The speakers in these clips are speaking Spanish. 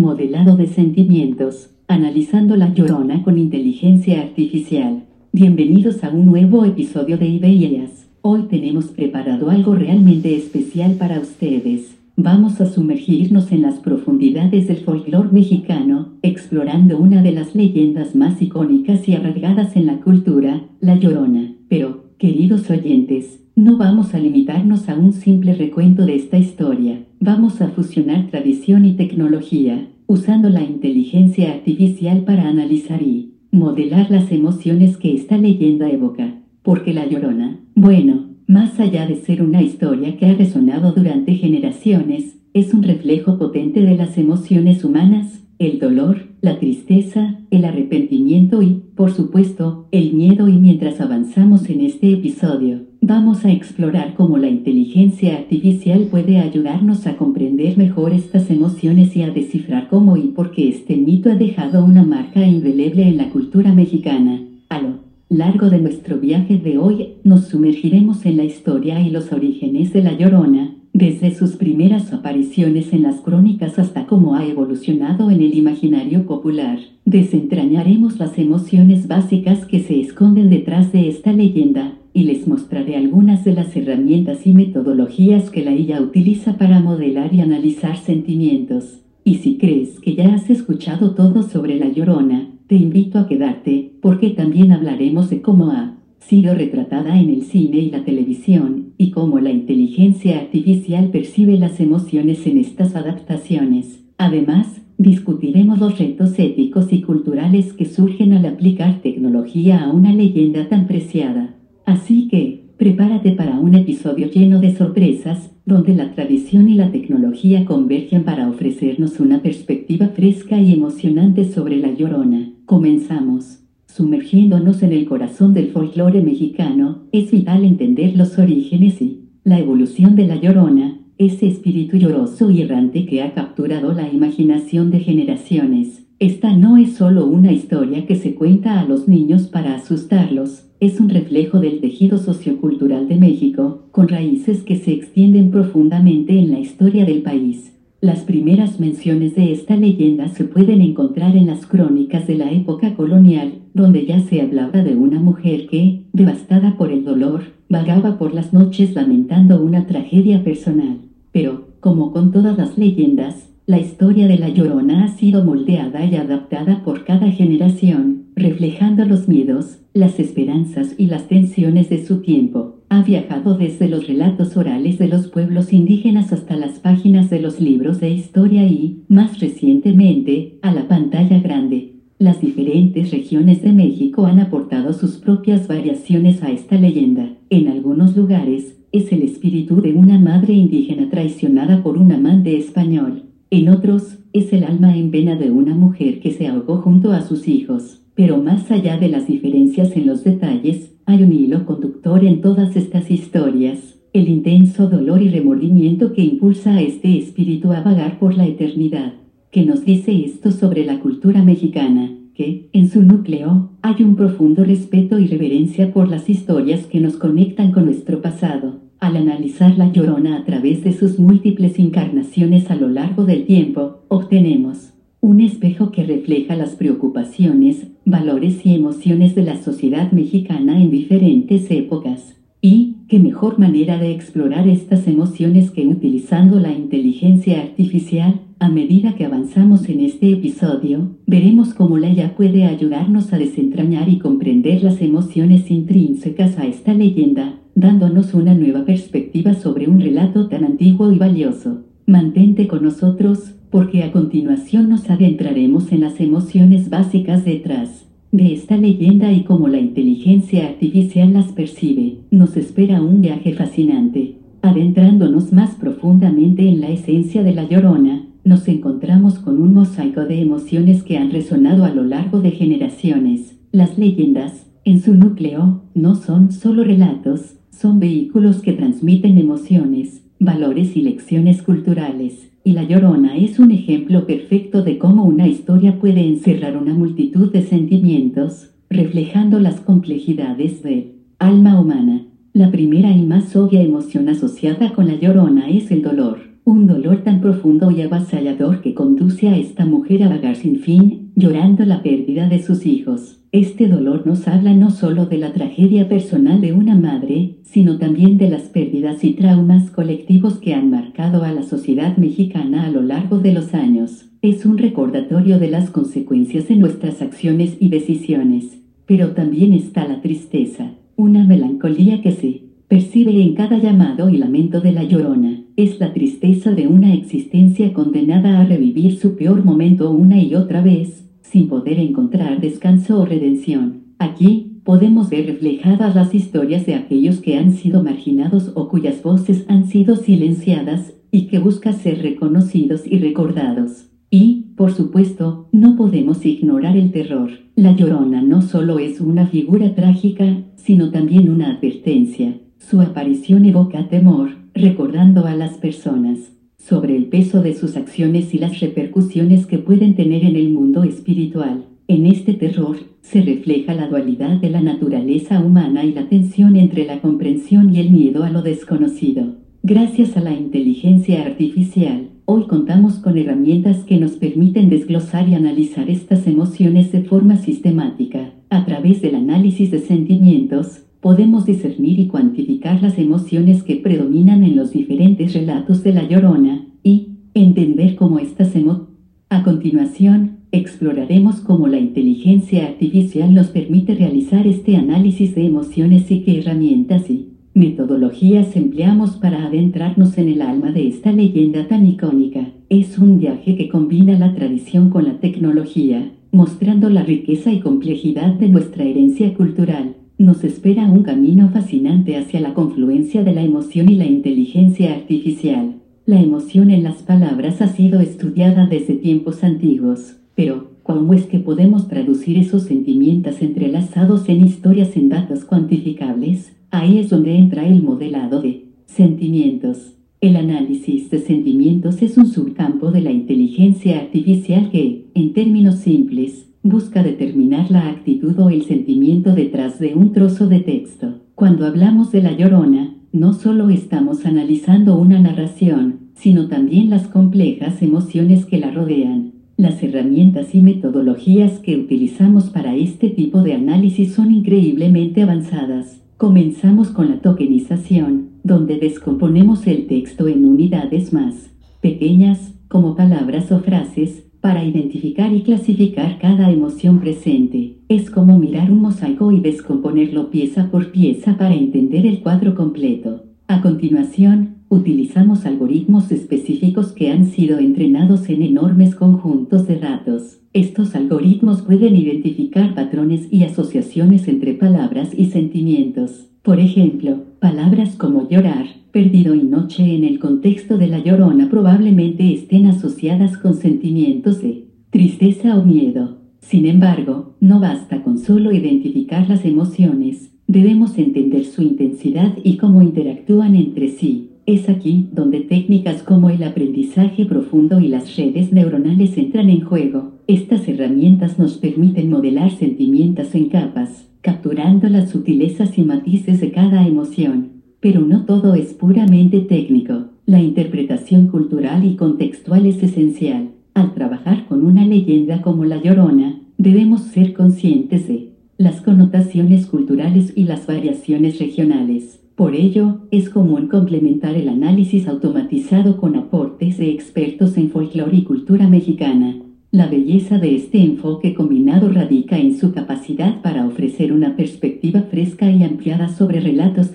Modelado de sentimientos, analizando la llorona con inteligencia artificial. Bienvenidos a un nuevo episodio de Ideas. Hoy tenemos preparado algo realmente especial para ustedes. Vamos a sumergirnos en las profundidades del folclore mexicano, explorando una de las leyendas más icónicas y arraigadas en la cultura, la Llorona. Pero, queridos oyentes, no vamos a limitarnos a un simple recuento de esta historia. Vamos a fusionar tradición y tecnología, usando la inteligencia artificial para analizar y modelar las emociones que esta leyenda evoca. Porque la llorona, bueno, más allá de ser una historia que ha resonado durante generaciones, es un reflejo potente de las emociones humanas, el dolor, la tristeza, el arrepentimiento y, por supuesto, el miedo y mientras avanzamos en este episodio, vamos a explorar cómo la inteligencia artificial puede ayudarnos a comprender mejor estas emociones y a descifrar cómo y por qué este mito ha dejado una marca indeleble en la cultura mexicana. A lo largo de nuestro viaje de hoy, nos sumergiremos en la historia y los orígenes de la Llorona, desde sus primeras apariciones en las crónicas hasta cómo ha evolucionado en el imaginario popular, desentrañaremos las emociones básicas que se esconden detrás de esta leyenda, y les mostraré algunas de las herramientas y metodologías que la IA utiliza para modelar y analizar sentimientos. Y si crees que ya has escuchado todo sobre la llorona, te invito a quedarte, porque también hablaremos de cómo ha sido retratada en el cine y la televisión, y cómo la inteligencia artificial percibe las emociones en estas adaptaciones. Además, discutiremos los retos éticos y culturales que surgen al aplicar tecnología a una leyenda tan preciada. Así que, prepárate para un episodio lleno de sorpresas, donde la tradición y la tecnología convergen para ofrecernos una perspectiva fresca y emocionante sobre la llorona. Comenzamos. Sumergiéndonos en el corazón del folclore mexicano, es vital entender los orígenes y la evolución de la llorona, ese espíritu lloroso y errante que ha capturado la imaginación de generaciones. Esta no es solo una historia que se cuenta a los niños para asustarlos, es un reflejo del tejido sociocultural de México, con raíces que se extienden profundamente en la historia del país. Las primeras menciones de esta leyenda se pueden encontrar en las crónicas de la época colonial, donde ya se hablaba de una mujer que, devastada por el dolor, vagaba por las noches lamentando una tragedia personal. Pero, como con todas las leyendas, la historia de la Llorona ha sido moldeada y adaptada por cada generación, reflejando los miedos, las esperanzas y las tensiones de su tiempo ha viajado desde los relatos orales de los pueblos indígenas hasta las páginas de los libros de historia y, más recientemente, a la pantalla grande. Las diferentes regiones de México han aportado sus propias variaciones a esta leyenda. En algunos lugares, es el espíritu de una madre indígena traicionada por un amante español. En otros, es el alma en pena de una mujer que se ahogó junto a sus hijos. Pero más allá de las diferencias en los detalles, hay un hilo conductor en todas estas historias, el intenso dolor y remordimiento que impulsa a este espíritu a vagar por la eternidad. ¿Qué nos dice esto sobre la cultura mexicana? Que, en su núcleo, hay un profundo respeto y reverencia por las historias que nos conectan con nuestro pasado. Al analizar la llorona a través de sus múltiples encarnaciones a lo largo del tiempo, obtenemos un espejo que refleja las preocupaciones, valores y emociones de la sociedad mexicana en diferentes épocas. Y, qué mejor manera de explorar estas emociones que utilizando la inteligencia artificial, a medida que avanzamos en este episodio, veremos cómo la IA puede ayudarnos a desentrañar y comprender las emociones intrínsecas a esta leyenda, dándonos una nueva perspectiva sobre un relato tan antiguo y valioso. Mantente con nosotros, porque a continuación nos adentraremos en las emociones básicas detrás de esta leyenda y cómo la inteligencia artificial las percibe. Nos espera un viaje fascinante. Adentrándonos más profundamente en la esencia de la llorona, nos encontramos con un mosaico de emociones que han resonado a lo largo de generaciones. Las leyendas, en su núcleo, no son solo relatos, son vehículos que transmiten emociones, valores y lecciones culturales y La Llorona es un ejemplo perfecto de cómo una historia puede encerrar una multitud de sentimientos, reflejando las complejidades del alma humana. La primera y más obvia emoción asociada con La Llorona es el dolor. un dolor tan profundo y avasallador que conduce a esta mujer a vagar sin fin, llorando la pérdida de sus hijos. Este dolor nos habla no solo de la tragedia personal de una madre, sino también de las pérdidas y traumas colectivos que han marcado a la sociedad mexicana a lo largo de los años. Es un recordatorio de las consecuencias de nuestras acciones y decisiones. Pero también está la tristeza, una melancolía que se percibe en cada llamado y lamento de la llorona. Es la tristeza de una existencia condenada a revivir su peor momento una y otra vez, sin poder encontrar descanso o redención. Aquí, podemos ver reflejadas las historias de aquellos que han sido marginados o cuyas voces han sido silenciadas, y que buscan ser reconocidos y recordados. Y, por supuesto, no podemos ignorar el terror. La llorona no solo es una figura trágica, sino también una advertencia. Su aparición evoca temor, recordando a las personas sobre el peso de sus acciones y las repercusiones que pueden tener en el mundo espiritual. En este terror se refleja la dualidad de la naturaleza humana y la tensión entre la comprensión y el miedo a lo desconocido. Gracias a la inteligencia artificial, hoy contamos con herramientas que nos permiten desglosar y analizar estas emociones de forma sistemática. A través del análisis de sentimientos, podemos discernir y cuantificar las emociones que predominan en los diferentes relatos de la llorona, y entender cómo estas emociones. A continuación, exploraremos cómo la inteligencia artificial nos permite realizar este análisis de emociones y qué herramientas y metodologías empleamos para adentrarnos en el alma de esta leyenda tan icónica. Es un viaje que combina la tradición con la tecnología, mostrando la riqueza y complejidad de nuestra herencia cultural nos espera un camino fascinante hacia la confluencia de la emoción y la inteligencia artificial. La emoción en las palabras ha sido estudiada desde tiempos antiguos, pero ¿cómo es que podemos traducir esos sentimientos entrelazados en historias en datos cuantificables? Ahí es donde entra el modelado de sentimientos. El análisis de sentimientos es un subcampo de la inteligencia artificial que, en términos simples, busca determinar la actitud o el sentimiento detrás de un trozo de texto. Cuando hablamos de la llorona, no solo estamos analizando una narración, sino también las complejas emociones que la rodean. Las herramientas y metodologías que utilizamos para este tipo de análisis son increíblemente avanzadas. Comenzamos con la tokenización, donde descomponemos el texto en unidades más pequeñas, como palabras o frases, para identificar y clasificar cada emoción presente. Es como mirar un mosaico y descomponerlo pieza por pieza para entender el cuadro completo. A continuación, utilizamos algoritmos específicos que han sido entrenados en enormes conjuntos de datos. Estos algoritmos pueden identificar patrones y asociaciones entre palabras y sentimientos. Por ejemplo, palabras como llorar, perdido y noche en el contexto de la llorona probablemente estén asociadas con sentimientos de tristeza o miedo. Sin embargo, no basta con solo identificar las emociones, debemos entender su intensidad y cómo interactúan entre sí. Es aquí donde técnicas como el aprendizaje profundo y las redes neuronales entran en juego. Estas herramientas nos permiten modelar sentimientos en capas, capturando las sutilezas y matices de cada emoción. Pero no todo es puramente técnico. La interpretación cultural y contextual es esencial. Al trabajar con una leyenda como La Llorona, debemos ser conscientes de las connotaciones culturales y las variaciones regionales. Por ello, es común complementar el análisis automatizado con aportes de expertos en folclore y cultura mexicana. La belleza de este enfoque combinado radica en su capacidad para ofrecer una perspectiva fresca y ampliada sobre relatos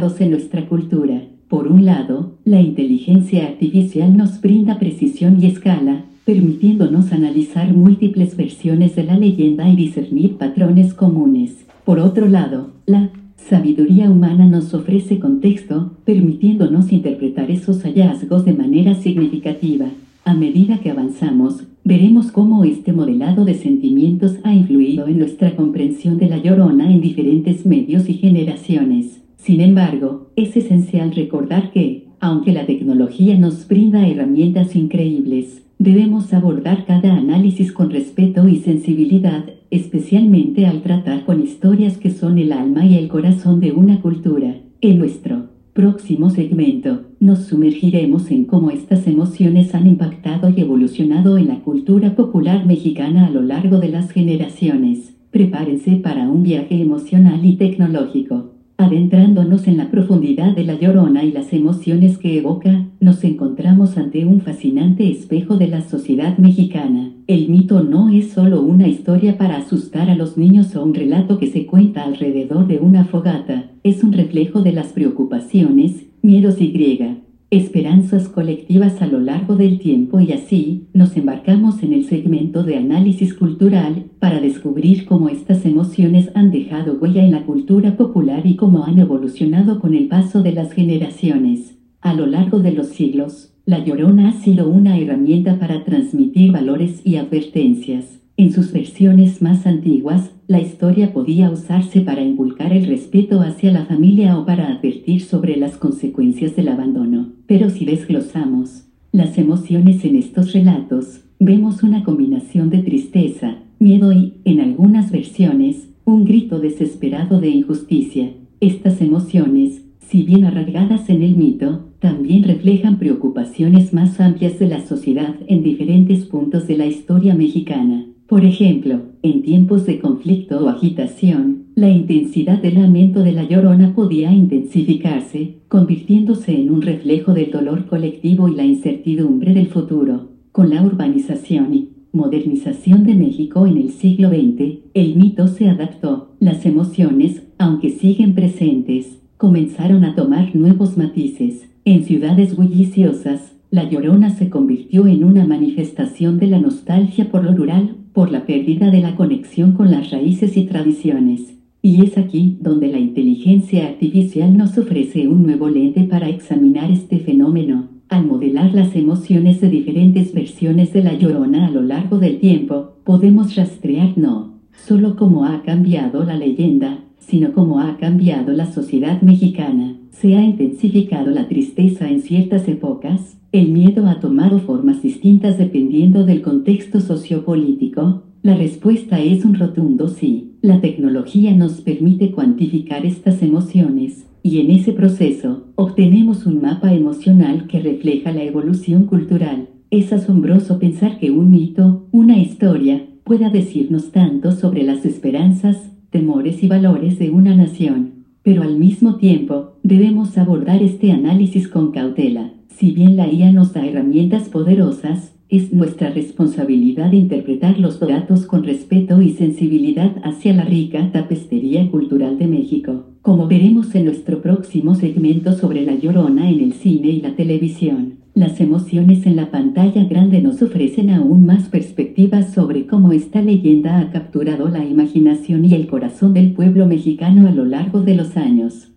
en nuestra cultura. Por un lado, la inteligencia artificial nos brinda precisión y escala, permitiéndonos analizar múltiples versiones de la leyenda y discernir patrones comunes. Por otro lado, la sabiduría humana nos ofrece contexto, permitiéndonos interpretar esos hallazgos de manera significativa. A medida que avanzamos, veremos cómo este modelado de sentimientos ha influido en nuestra comprensión de la llorona en diferentes medios y generaciones. Sin embargo, es esencial recordar que, aunque la tecnología nos brinda herramientas increíbles, debemos abordar cada análisis con respeto y sensibilidad, especialmente al tratar con historias que son el alma y el corazón de una cultura. En nuestro Próximo segmento, nos sumergiremos en cómo estas emociones han impactado y evolucionado en la cultura popular mexicana a lo largo de las generaciones. Prepárense para un viaje emocional y tecnológico. Adentrándonos en la profundidad de la llorona y las emociones que evoca, nos encontramos ante un fascinante espejo de la sociedad mexicana. El mito no es solo una historia para asustar a los niños o un relato que se cuenta alrededor de una fogata, es un reflejo de las preocupaciones, miedos y griega, esperanzas colectivas a lo largo del tiempo y así nos embarcamos en el segmento de análisis cultural para descubrir cómo estas emociones han dejado huella en la cultura popular y cómo han evolucionado con el paso de las generaciones. A lo largo de los siglos, la llorona ha sido una herramienta para transmitir valores y advertencias en sus versiones más antiguas, la historia podía usarse para inculcar el respeto hacia la familia o para advertir sobre las consecuencias del abandono. Pero si desglosamos las emociones en estos relatos, vemos una combinación de tristeza, miedo y, en algunas versiones, un grito desesperado de injusticia. Estas emociones, si bien arraigadas en el mito, también reflejan preocupaciones más amplias de la sociedad en diferentes puntos de la historia mexicana. Por ejemplo, en tiempos de conflicto o agitación, la intensidad del lamento de la llorona podía intensificarse, convirtiéndose en un reflejo del dolor colectivo y la incertidumbre del futuro. Con la urbanización y modernización de México en el siglo XX, el mito se adaptó. Las emociones, aunque siguen presentes, comenzaron a tomar nuevos matices. En ciudades bulliciosas, la Llorona se convirtió en una manifestación de la nostalgia por lo rural por la pérdida de la conexión con las raíces y tradiciones. Y es aquí donde la inteligencia artificial nos ofrece un nuevo lente para examinar este fenómeno. Al modelar las emociones de diferentes versiones de la llorona a lo largo del tiempo, podemos rastrear no solo cómo ha cambiado la leyenda, sino cómo ha cambiado la sociedad mexicana. Se ha intensificado la tristeza en ciertas épocas, el miedo ha tomado formas distintas dependiendo del contexto sociopolítico. La respuesta es un rotundo sí. La tecnología nos permite cuantificar estas emociones, y en ese proceso, obtenemos un mapa emocional que refleja la evolución cultural. Es asombroso pensar que un mito, una historia, pueda decirnos tanto sobre las esperanzas, temores y valores de una nación. Pero al mismo tiempo, debemos abordar este análisis con cautela si bien la IA nos da herramientas poderosas, es nuestra responsabilidad interpretar los datos con respeto y sensibilidad hacia la rica tapestería cultural de México, como veremos en nuestro próximo segmento sobre la llorona en el cine y la televisión. Las emociones en la pantalla grande nos ofrecen aún más perspectivas sobre cómo esta leyenda ha capturado la imaginación y el corazón del pueblo mexicano a lo largo de los años.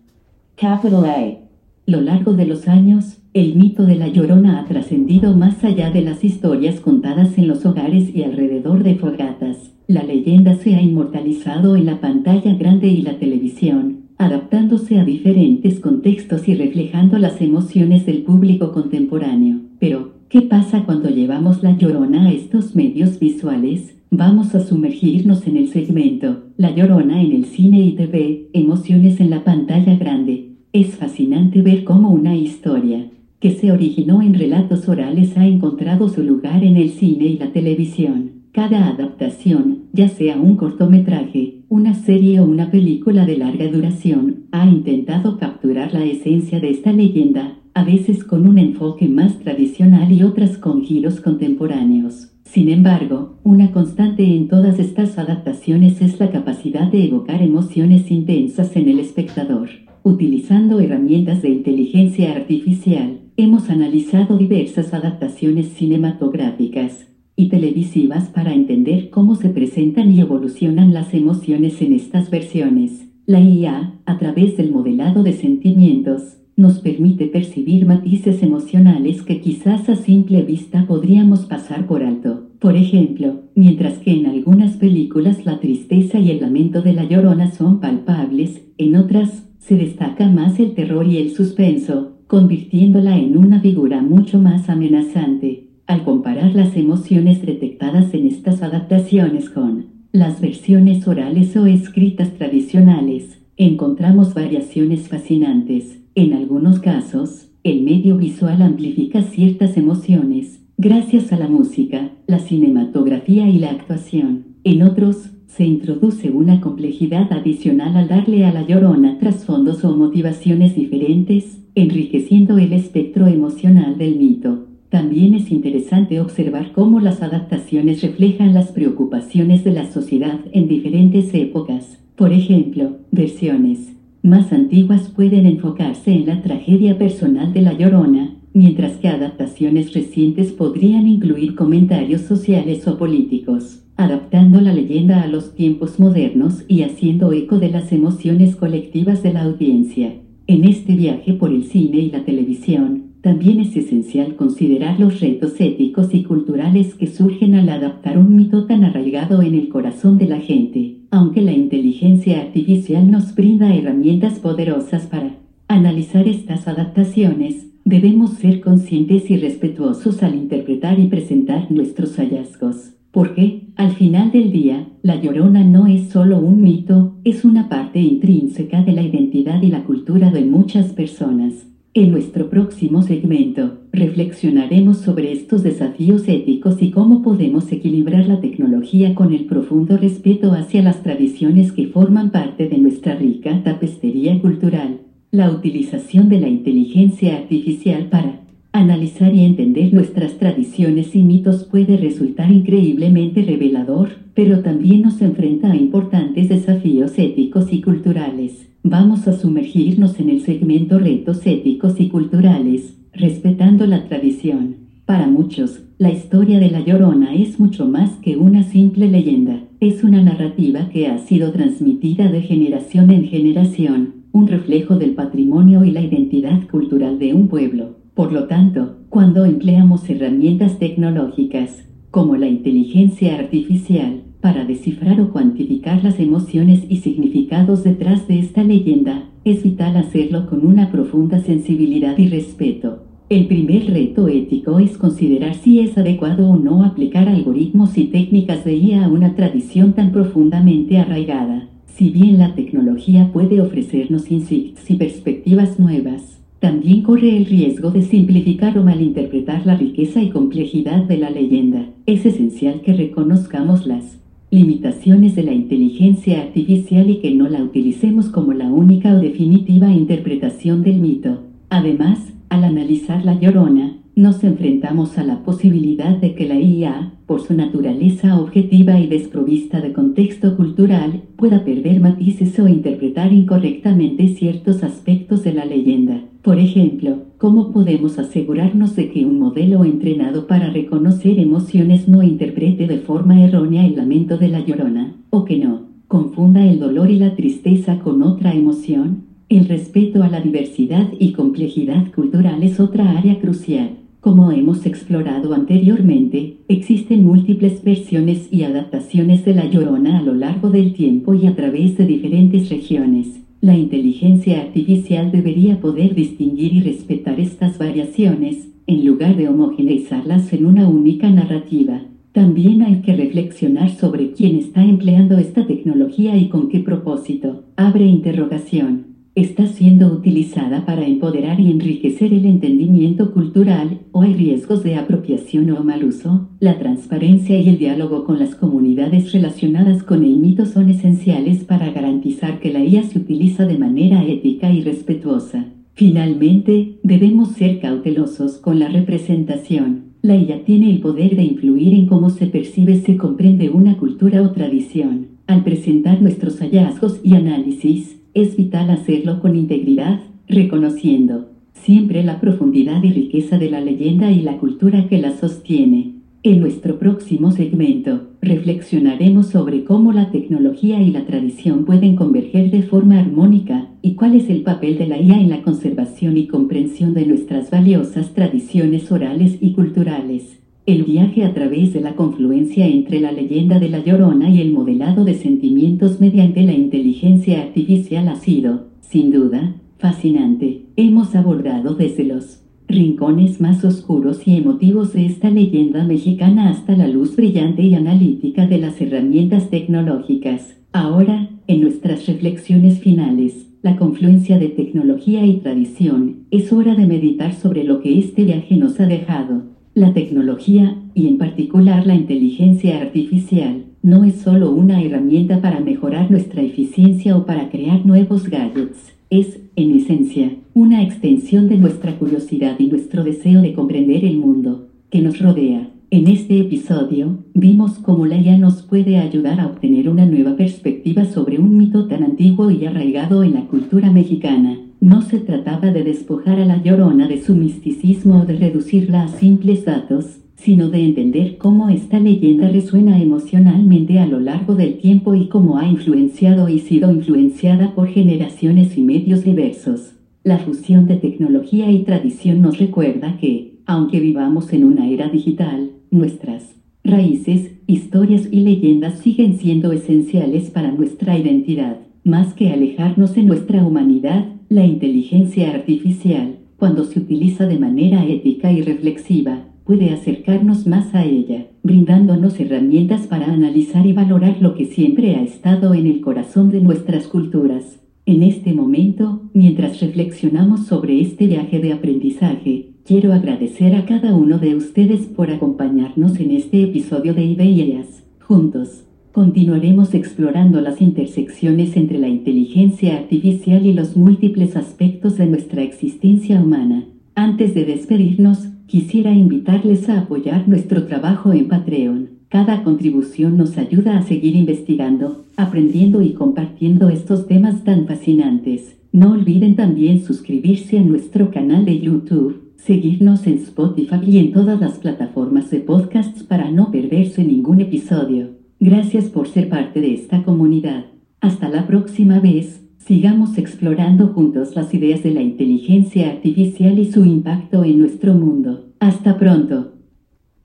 Capital A. Lo largo de los años, el mito de la Llorona ha trascendido más allá de las historias contadas en los hogares y alrededor de fogatas. La leyenda se ha inmortalizado en la pantalla grande y la televisión, adaptándose a diferentes contextos y reflejando las emociones del público contemporáneo. Pero, ¿qué pasa cuando llevamos la Llorona a estos medios visuales? Vamos a sumergirnos en el segmento La Llorona en el cine y TV, emociones en la pantalla grande. Es fascinante ver cómo una historia, que se originó en relatos orales ha encontrado su lugar en el cine y la televisión. Cada adaptación, ya sea un cortometraje, una serie o una película de larga duración, ha intentado capturar la esencia de esta leyenda, a veces con un enfoque más tradicional y otras con giros contemporáneos. Sin embargo, una constante en todas estas adaptaciones es la capacidad de evocar emociones intensas en el espectador. Utilizando herramientas de inteligencia artificial, hemos analizado diversas adaptaciones cinematográficas y televisivas para entender cómo se presentan y evolucionan las emociones en estas versiones. La IA, a través del modelado de sentimientos, nos permite percibir matices emocionales que quizás a simple vista podríamos pasar por alto. Por ejemplo, mientras que en algunas películas la tristeza y el lamento de la llorona son palpables, en otras se destaca más el terror y el suspenso, convirtiéndola en una figura mucho más amenazante. Al comparar las emociones detectadas en estas adaptaciones con las versiones orales o escritas tradicionales, encontramos variaciones fascinantes. En algunos casos, el medio visual amplifica ciertas emociones, gracias a la música, la cinematografía y la actuación. En otros, se introduce una complejidad adicional al darle a la llorona trasfondos o motivaciones diferentes, enriqueciendo el espectro emocional del mito. También es interesante observar cómo las adaptaciones reflejan las preocupaciones de la sociedad en diferentes épocas. Por ejemplo, versiones más antiguas pueden enfocarse en la tragedia personal de la Llorona, mientras que adaptaciones recientes podrían incluir comentarios sociales o políticos, adaptando la leyenda a los tiempos modernos y haciendo eco de las emociones colectivas de la audiencia. En este viaje por el cine y la televisión, también es esencial considerar los retos éticos y culturales que surgen al adaptar un mito tan arraigado en el corazón de la gente, aunque la inteligencia artificial nos brinda herramientas poderosas para analizar estas adaptaciones, debemos ser conscientes y respetuosos al interpretar y presentar nuestros hallazgos. Porque, al final del día, la llorona no es solo un mito, es una parte intrínseca de la identidad y la cultura de muchas personas. En nuestro próximo segmento, reflexionaremos sobre estos desafíos éticos y cómo podemos equilibrar la tecnología con el profundo respeto hacia las tradiciones que forman parte de nuestra rica tapestería cultural. La utilización de la inteligencia artificial para analizar y entender nuestras tradiciones y mitos puede resultar increíblemente revelador, pero también nos enfrenta a importantes desafíos éticos y culturales. Vamos a sumergirnos en el segmento retos éticos y culturales, respetando la tradición. Para muchos, la historia de La Llorona es mucho más que una simple leyenda. Es una narrativa que ha sido transmitida de generación en generación, un reflejo del patrimonio y la identidad cultural de un pueblo. Por lo tanto, cuando empleamos herramientas tecnológicas, como la inteligencia artificial, para descifrar o cuantificar las emociones y significados detrás de esta leyenda, es vital hacerlo con una profunda sensibilidad y respeto. El primer reto ético es considerar si es adecuado o no aplicar algoritmos y técnicas de IA a una tradición tan profundamente arraigada. Si bien la tecnología puede ofrecernos insights y perspectivas nuevas, también corre el riesgo de simplificar o malinterpretar la riqueza y complejidad de la leyenda. Es esencial que reconozcamos las limitaciones de la inteligencia artificial y que no la utilicemos como la única o definitiva interpretación del mito. Además, al analizar la llorona, nos enfrentamos a la posibilidad de que la IA, por su naturaleza objetiva y desprovista de contexto cultural, pueda perder matices o interpretar incorrectamente ciertos aspectos de la leyenda. Por ejemplo, ¿cómo podemos asegurarnos de que un modelo entrenado para reconocer emociones no interprete de forma errónea el lamento de la llorona, o que no confunda el dolor y la tristeza con otra emoción? El respeto a la diversidad y complejidad cultural es otra área crucial. Como hemos explorado anteriormente, existen múltiples versiones y adaptaciones de La Llorona a lo largo del tiempo y a través de diferentes regiones. La inteligencia artificial debería poder distinguir y respetar estas variaciones, en lugar de homogeneizarlas en una única narrativa. También hay que reflexionar sobre quién está empleando esta tecnología y con qué propósito. Abre interrogación está siendo utilizada para empoderar y enriquecer el entendimiento cultural, o hay riesgos de apropiación o mal uso. La transparencia y el diálogo con las comunidades relacionadas con el mito son esenciales para garantizar que la IA se utiliza de manera ética y respetuosa. Finalmente, debemos ser cautelosos con la representación. La IA tiene el poder de influir en cómo se percibe, se comprende una cultura o tradición. Al presentar nuestros hallazgos y análisis, es vital hacerlo con integridad, reconociendo siempre la profundidad y riqueza de la leyenda y la cultura que la sostiene. En nuestro próximo segmento, reflexionaremos sobre cómo la tecnología y la tradición pueden converger de forma armónica y cuál es el papel de la IA en la conservación y comprensión de nuestras valiosas tradiciones orales y culturales. El viaje a través de la confluencia entre la leyenda de la Llorona y el modelado de sentimientos mediante la inteligencia artificial ha sido, sin duda, fascinante. Hemos abordado desde los rincones más oscuros y emotivos de esta leyenda mexicana hasta la luz brillante y analítica de las herramientas tecnológicas. Ahora, en nuestras reflexiones finales, la confluencia de tecnología y tradición, es hora de meditar sobre lo que este viaje nos ha dejado. La tecnología, y en particular la inteligencia artificial, no es solo una herramienta para mejorar nuestra eficiencia o para crear nuevos gadgets. Es, en esencia, una extensión de nuestra curiosidad y nuestro deseo de comprender el mundo que nos rodea. En este episodio, vimos cómo la IA nos puede ayudar a obtener una nueva perspectiva sobre un mito tan antiguo y arraigado en la cultura mexicana. No se trataba de despojar a la llorona de su misticismo o de reducirla a simples datos, sino de entender cómo esta leyenda resuena emocionalmente a lo largo del tiempo y cómo ha influenciado y sido influenciada por generaciones y medios diversos. La fusión de tecnología y tradición nos recuerda que, aunque vivamos en una era digital, Nuestras raíces, historias y leyendas siguen siendo esenciales para nuestra identidad. Más que alejarnos de nuestra humanidad, la inteligencia artificial, cuando se utiliza de manera ética y reflexiva, puede acercarnos más a ella, brindándonos herramientas para analizar y valorar lo que siempre ha estado en el corazón de nuestras culturas. En este momento, mientras reflexionamos sobre este viaje de aprendizaje, Quiero agradecer a cada uno de ustedes por acompañarnos en este episodio de Ideas. Juntos, continuaremos explorando las intersecciones entre la inteligencia artificial y los múltiples aspectos de nuestra existencia humana. Antes de despedirnos, quisiera invitarles a apoyar nuestro trabajo en Patreon. Cada contribución nos ayuda a seguir investigando, aprendiendo y compartiendo estos temas tan fascinantes. No olviden también suscribirse a nuestro canal de YouTube seguirnos en Spotify y en todas las plataformas de podcasts para no perderse ningún episodio. Gracias por ser parte de esta comunidad. Hasta la próxima vez, sigamos explorando juntos las ideas de la inteligencia artificial y su impacto en nuestro mundo. Hasta pronto.